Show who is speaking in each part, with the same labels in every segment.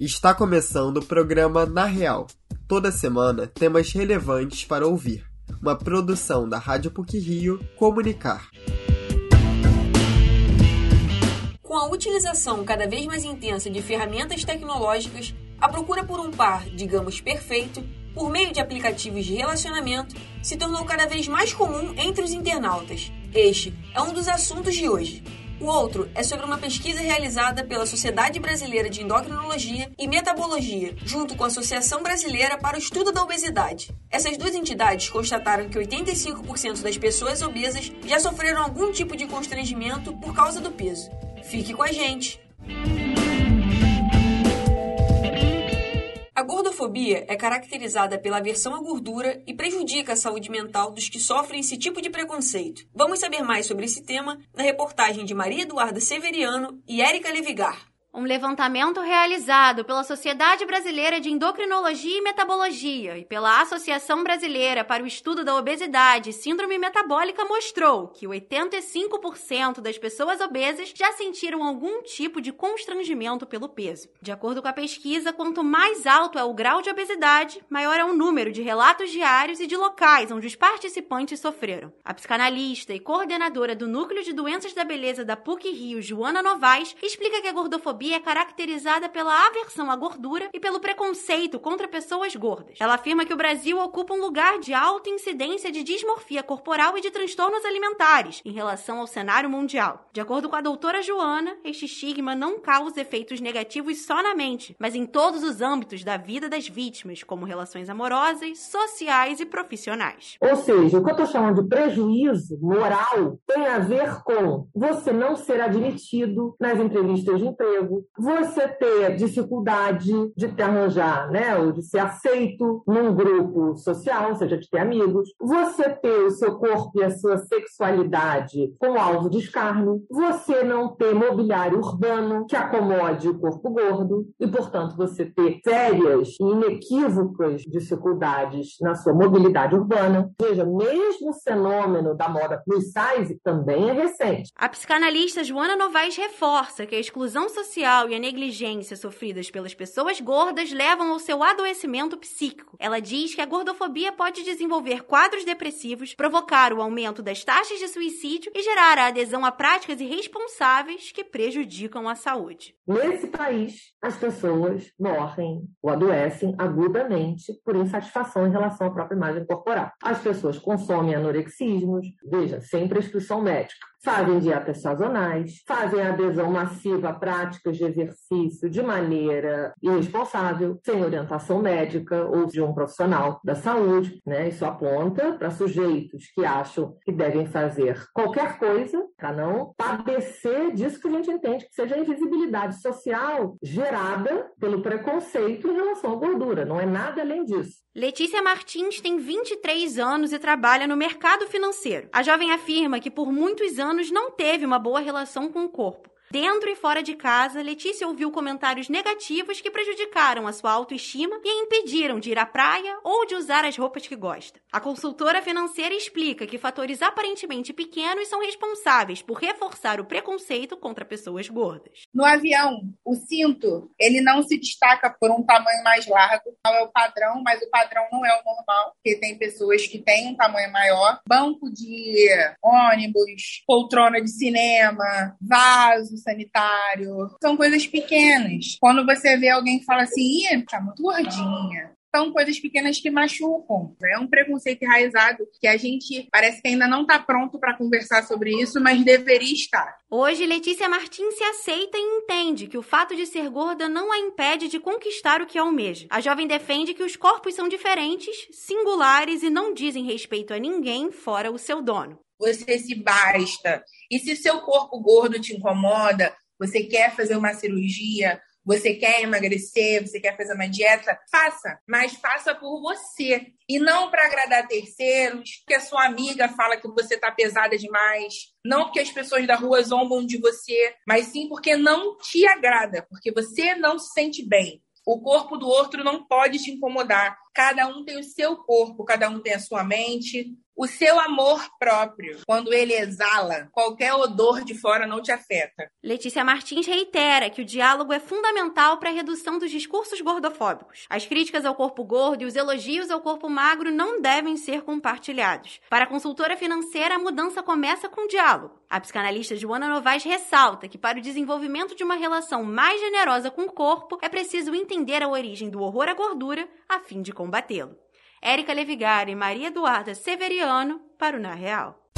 Speaker 1: Está começando o programa Na Real. Toda semana, temas relevantes para ouvir. Uma produção da Rádio PUC Rio Comunicar.
Speaker 2: Com a utilização cada vez mais intensa de ferramentas tecnológicas, a procura por um par, digamos, perfeito, por meio de aplicativos de relacionamento, se tornou cada vez mais comum entre os internautas. Este é um dos assuntos de hoje. O outro é sobre uma pesquisa realizada pela Sociedade Brasileira de Endocrinologia e Metabologia, junto com a Associação Brasileira para o Estudo da Obesidade. Essas duas entidades constataram que 85% das pessoas obesas já sofreram algum tipo de constrangimento por causa do peso. Fique com a gente! Gordofobia é caracterizada pela aversão à gordura e prejudica a saúde mental dos que sofrem esse tipo de preconceito. Vamos saber mais sobre esse tema na reportagem de Maria Eduarda Severiano e Érica Levigar.
Speaker 3: Um levantamento realizado pela Sociedade Brasileira de Endocrinologia e Metabologia e pela Associação Brasileira para o Estudo da Obesidade e Síndrome Metabólica mostrou que 85% das pessoas obesas já sentiram algum tipo de constrangimento pelo peso. De acordo com a pesquisa, quanto mais alto é o grau de obesidade, maior é o número de relatos diários e de locais onde os participantes sofreram. A psicanalista e coordenadora do Núcleo de Doenças da Beleza da PUC Rio, Joana Novaes, explica que a gordofobia gordofobia é caracterizada pela aversão à gordura e pelo preconceito contra pessoas gordas. Ela afirma que o Brasil ocupa um lugar de alta incidência de dismorfia corporal e de transtornos alimentares em relação ao cenário mundial. De acordo com a doutora Joana, este estigma não causa efeitos negativos só na mente, mas em todos os âmbitos da vida das vítimas, como relações amorosas, sociais e profissionais.
Speaker 4: Ou seja, o que eu estou chamando de prejuízo moral tem a ver com você não ser admitido nas entrevistas de emprego você ter dificuldade de te arranjar, né, ou de ser aceito num grupo social, ou seja, de ter amigos, você ter o seu corpo e a sua sexualidade com alvo de escárnio, você não ter mobiliário urbano que acomode o corpo gordo e, portanto, você ter sérias e inequívocas dificuldades na sua mobilidade urbana. Veja, mesmo o fenômeno da moda plus size também é recente.
Speaker 3: A psicanalista Joana Novaes reforça que a exclusão social social e a negligência sofridas pelas pessoas gordas levam ao seu adoecimento psíquico. Ela diz que a gordofobia pode desenvolver quadros depressivos, provocar o aumento das taxas de suicídio e gerar a adesão a práticas irresponsáveis que prejudicam a saúde.
Speaker 4: Nesse país, as pessoas morrem ou adoecem agudamente por insatisfação em relação à própria imagem corporal. As pessoas consomem anorexismos, veja, sem prescrição médica fazem dietas sazonais, fazem adesão massiva a práticas de exercício de maneira irresponsável, sem orientação médica ou de um profissional da saúde. Né? Isso aponta para sujeitos que acham que devem fazer qualquer coisa para não padecer disso que a gente entende que seja a invisibilidade social gerada pelo preconceito em relação à gordura. Não é nada além disso.
Speaker 3: Letícia Martins tem 23 anos e trabalha no mercado financeiro. A jovem afirma que por muitos anos não teve uma boa relação com o corpo. Dentro e fora de casa, Letícia ouviu comentários negativos que prejudicaram a sua autoestima e a impediram de ir à praia ou de usar as roupas que gosta. A consultora financeira explica que fatores aparentemente pequenos são responsáveis por reforçar o preconceito contra pessoas gordas.
Speaker 5: No avião, o cinto, ele não se destaca por um tamanho mais largo, não é o padrão, mas o padrão não é o normal, porque tem pessoas que têm um tamanho maior. Banco de ônibus, poltrona de cinema, vaso, sanitário. São coisas pequenas. Quando você vê alguém que fala assim, Ih, tá muito gordinha. São coisas pequenas que machucam. É um preconceito enraizado que a gente parece que ainda não está pronto para conversar sobre isso, mas deveria estar.
Speaker 3: Hoje, Letícia Martins se aceita e entende que o fato de ser gorda não a impede de conquistar o que almeja. A jovem defende que os corpos são diferentes, singulares e não dizem respeito a ninguém fora o seu dono
Speaker 5: você se basta. E se seu corpo gordo te incomoda, você quer fazer uma cirurgia, você quer emagrecer, você quer fazer uma dieta, faça, mas faça por você. E não para agradar terceiros, porque a sua amiga fala que você está pesada demais, não porque as pessoas da rua zombam de você, mas sim porque não te agrada, porque você não se sente bem. O corpo do outro não pode te incomodar. Cada um tem o seu corpo, cada um tem a sua mente, O seu amor próprio, quando ele exala, qualquer odor de fora não te afeta.
Speaker 3: Letícia Martins reitera que o diálogo é fundamental para a redução dos discursos gordofóbicos. As críticas ao corpo gordo e os elogios ao corpo magro não devem ser compartilhados. Para a consultora financeira, a mudança começa com o diálogo. A psicanalista Joana Novaes ressalta que para o desenvolvimento de uma relação mais generosa com o corpo, é preciso entender a origem do horror à gordura a fim de combatê-lo. Érica Levigari e Maria Eduarda Severiano para o Na Real.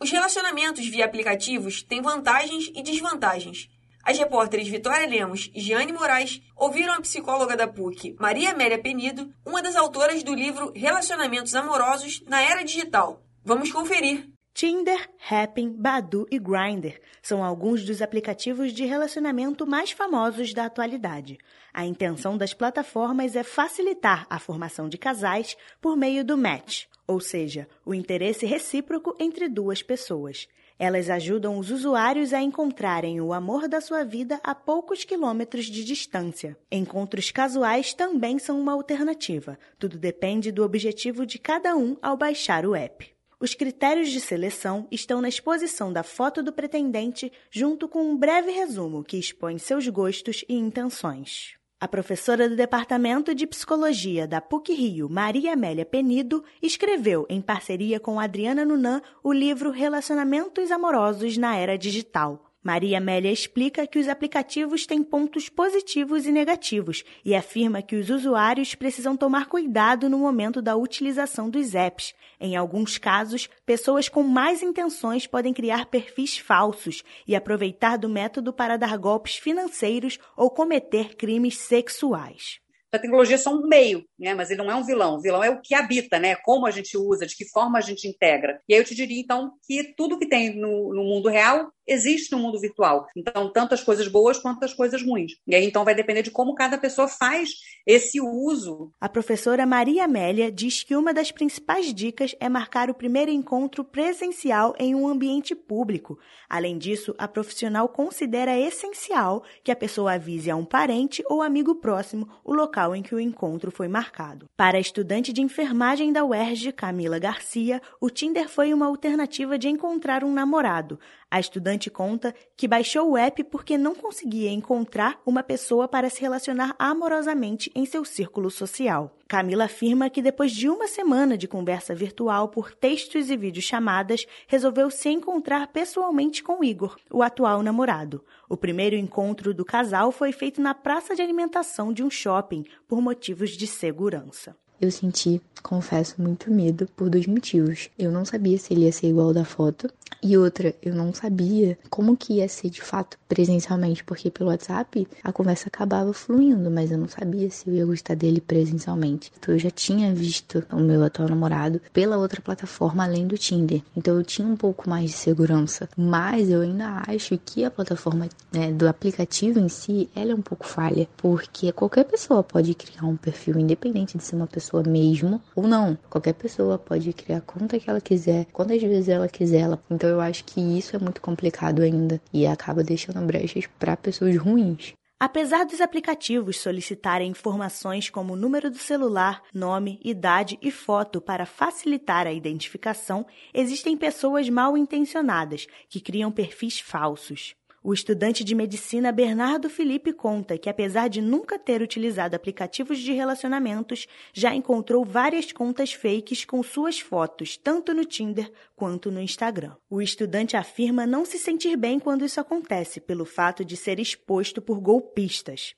Speaker 2: Os relacionamentos via aplicativos têm vantagens e desvantagens. As repórteres Vitória Lemos e Giane Moraes ouviram a psicóloga da PUC, Maria Amélia Penido, uma das autoras do livro Relacionamentos Amorosos na Era Digital. Vamos conferir.
Speaker 6: Tinder, Happn, Badu e Grindr são alguns dos aplicativos de relacionamento mais famosos da atualidade. A intenção das plataformas é facilitar a formação de casais por meio do match, ou seja, o interesse recíproco entre duas pessoas. Elas ajudam os usuários a encontrarem o amor da sua vida a poucos quilômetros de distância. Encontros casuais também são uma alternativa. Tudo depende do objetivo de cada um ao baixar o app. Os critérios de seleção estão na exposição da foto do pretendente, junto com um breve resumo que expõe seus gostos e intenções. A professora do Departamento de Psicologia da PUC-Rio, Maria Amélia Penido, escreveu, em parceria com Adriana Nunan, o livro Relacionamentos Amorosos na Era Digital. Maria Amélia explica que os aplicativos têm pontos positivos e negativos e afirma que os usuários precisam tomar cuidado no momento da utilização dos apps. Em alguns casos, pessoas com mais intenções podem criar perfis falsos e aproveitar do método para dar golpes financeiros ou cometer crimes sexuais
Speaker 7: a tecnologia é só um meio, né? Mas ele não é um vilão. O vilão é o que habita, né? Como a gente usa, de que forma a gente integra. E aí eu te diria, então, que tudo que tem no, no mundo real existe no mundo virtual. Então, tanto as coisas boas quanto as coisas ruins. E aí, então, vai depender de como cada pessoa faz esse uso.
Speaker 6: A professora Maria Amélia diz que uma das principais dicas é marcar o primeiro encontro presencial em um ambiente público. Além disso, a profissional considera essencial que a pessoa avise a um parente ou amigo próximo o local em que o encontro foi marcado. Para a estudante de enfermagem da UERJ, Camila Garcia, o Tinder foi uma alternativa de encontrar um namorado. A estudante conta que baixou o app porque não conseguia encontrar uma pessoa para se relacionar amorosamente em seu círculo social. Camila afirma que depois de uma semana de conversa virtual por textos e videochamadas, resolveu se encontrar pessoalmente com Igor, o atual namorado. O primeiro encontro do casal foi feito na praça de alimentação de um shopping por motivos de segurança.
Speaker 8: Eu senti, confesso, muito medo por dois motivos. Eu não sabia se ele ia ser igual da foto e outra, eu não sabia como que ia ser de fato presencialmente, porque pelo WhatsApp a conversa acabava fluindo, mas eu não sabia se eu ia gostar dele presencialmente. Então eu já tinha visto o meu atual namorado pela outra plataforma além do Tinder. Então eu tinha um pouco mais de segurança. Mas eu ainda acho que a plataforma né, do aplicativo em si, ela é um pouco falha, porque qualquer pessoa pode criar um perfil, independente de ser uma pessoa mesmo ou não. Qualquer pessoa pode criar a conta que ela quiser, quantas vezes ela quiser. Ela... Então eu acho que isso é muito complicado ainda e acaba deixando brechas para pessoas ruins.
Speaker 6: Apesar dos aplicativos solicitarem informações como número do celular, nome, idade e foto para facilitar a identificação, existem pessoas mal intencionadas que criam perfis falsos. O estudante de medicina Bernardo Felipe conta que, apesar de nunca ter utilizado aplicativos de relacionamentos, já encontrou várias contas fakes com suas fotos, tanto no Tinder quanto no Instagram. O estudante afirma não se sentir bem quando isso acontece, pelo fato de ser exposto por golpistas.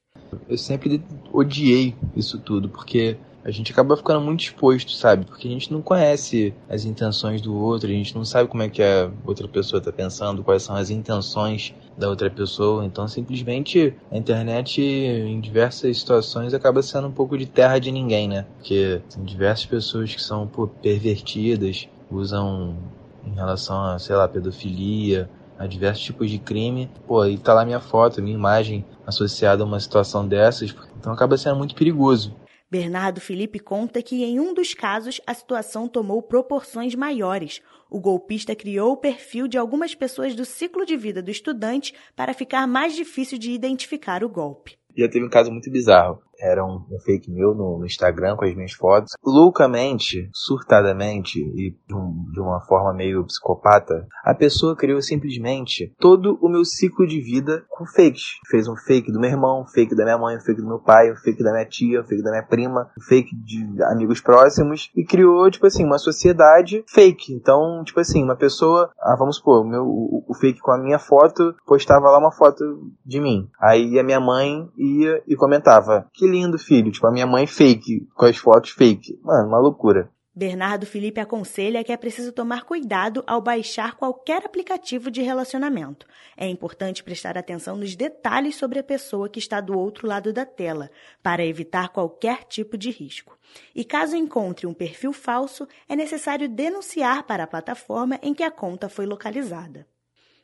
Speaker 9: Eu sempre odiei isso tudo, porque a gente acaba ficando muito exposto, sabe? Porque a gente não conhece as intenções do outro, a gente não sabe como é que a outra pessoa está pensando, quais são as intenções da outra pessoa. Então, simplesmente, a internet, em diversas situações, acaba sendo um pouco de terra de ninguém, né? Porque tem diversas pessoas que são pô, pervertidas, usam em relação a, sei lá, pedofilia, a diversos tipos de crime. Pô, aí tá lá minha foto, minha imagem associada a uma situação dessas. Então acaba sendo muito perigoso.
Speaker 6: Bernardo Felipe conta que em um dos casos a situação tomou proporções maiores. O golpista criou o perfil de algumas pessoas do ciclo de vida do estudante para ficar mais difícil de identificar o golpe.
Speaker 9: Já teve um caso muito bizarro. Era um, um fake meu no, no, Instagram com as minhas fotos. Loucamente, surtadamente e de, um, de uma forma meio psicopata, a pessoa criou simplesmente todo o meu ciclo de vida com fakes. Fez um fake do meu irmão, um fake da minha mãe, um fake do meu pai, um fake da minha tia, um fake da minha prima, um fake de amigos próximos e criou, tipo assim, uma sociedade fake. Então, tipo assim, uma pessoa, ah, vamos supor, o, meu, o, o fake com a minha foto postava lá uma foto de mim. Aí a minha mãe ia e comentava: Que lindo filho, tipo, a minha mãe fake, com as fotos fake. Mano, uma loucura.
Speaker 6: Bernardo Felipe aconselha que é preciso tomar cuidado ao baixar qualquer aplicativo de relacionamento. É importante prestar atenção nos detalhes sobre a pessoa que está do outro lado da tela, para evitar qualquer tipo de risco. E caso encontre um perfil falso, é necessário denunciar para a plataforma em que a conta foi localizada.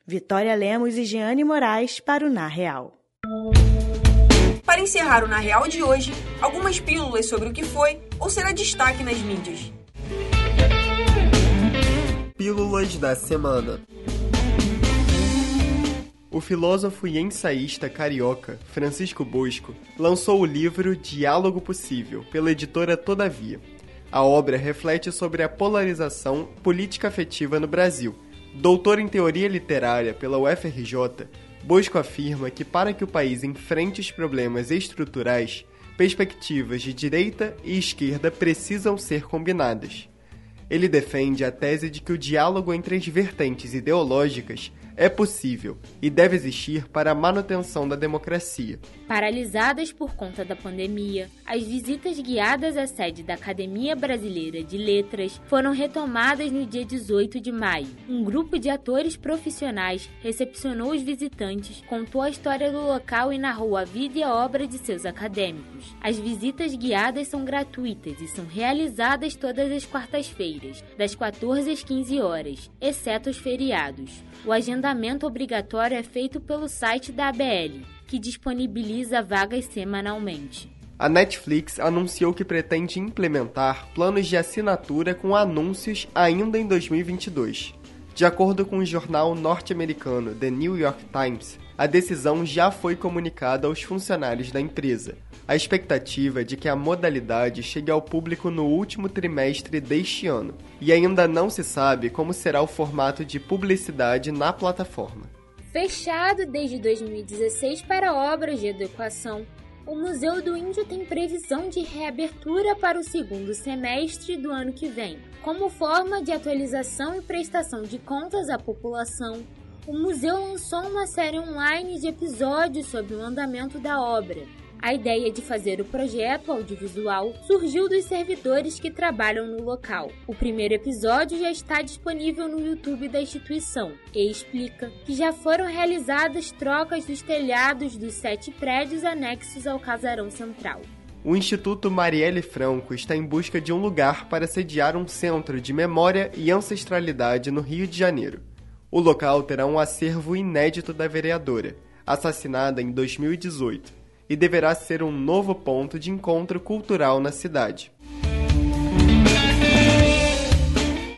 Speaker 6: Vitória Lemos e Jeane Moraes para o Na Real.
Speaker 2: Para encerrar o Na Real de hoje, algumas pílulas sobre o que foi ou será destaque nas mídias.
Speaker 1: Pílulas da Semana O filósofo e ensaísta carioca Francisco Bosco lançou o livro Diálogo Possível, pela editora Todavia. A obra reflete sobre a polarização política afetiva no Brasil. Doutor em teoria literária pela UFRJ, Bosco afirma que para que o país enfrente os problemas estruturais, perspectivas de direita e esquerda precisam ser combinadas. Ele defende a tese de que o diálogo entre as vertentes ideológicas é possível e deve existir para a manutenção da democracia.
Speaker 10: Paralisadas por conta da pandemia, as visitas guiadas à sede da Academia Brasileira de Letras foram retomadas no dia 18 de maio. Um grupo de atores profissionais recepcionou os visitantes, contou a história do local e narrou a vida e a obra de seus acadêmicos. As visitas guiadas são gratuitas e são realizadas todas as quartas-feiras, das 14 às 15 horas, exceto os feriados. O agendamento obrigatório é feito pelo site da ABL, que disponibiliza vagas semanalmente.
Speaker 1: A Netflix anunciou que pretende implementar planos de assinatura com anúncios ainda em 2022. De acordo com o jornal norte-americano The New York Times, a decisão já foi comunicada aos funcionários da empresa. A expectativa é de que a modalidade chegue ao público no último trimestre deste ano, e ainda não se sabe como será o formato de publicidade na plataforma.
Speaker 10: Fechado desde 2016 para obras de adequação, o Museu do Índio tem previsão de reabertura para o segundo semestre do ano que vem. Como forma de atualização e prestação de contas à população, o museu lançou uma série online de episódios sobre o andamento da obra. A ideia de fazer o projeto audiovisual surgiu dos servidores que trabalham no local. O primeiro episódio já está disponível no YouTube da instituição e explica que já foram realizadas trocas dos telhados dos sete prédios anexos ao casarão central.
Speaker 1: O Instituto Marielle Franco está em busca de um lugar para sediar um centro de memória e ancestralidade no Rio de Janeiro. O local terá um acervo inédito da vereadora, assassinada em 2018 e deverá ser um novo ponto de encontro cultural na cidade.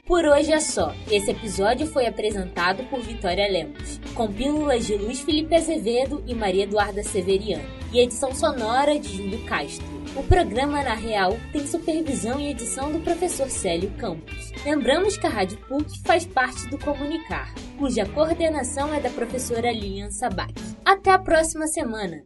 Speaker 10: Por hoje é só. Esse episódio foi apresentado por Vitória Lemos, com pílulas de Luiz Felipe Azevedo e Maria Eduarda Severiano, e edição sonora de Júlio Castro. O programa Na Real tem supervisão e edição do professor Célio Campos. Lembramos que a Rádio PUC faz parte do Comunicar, cuja coordenação é da professora Lilian Sabac. Até a próxima semana!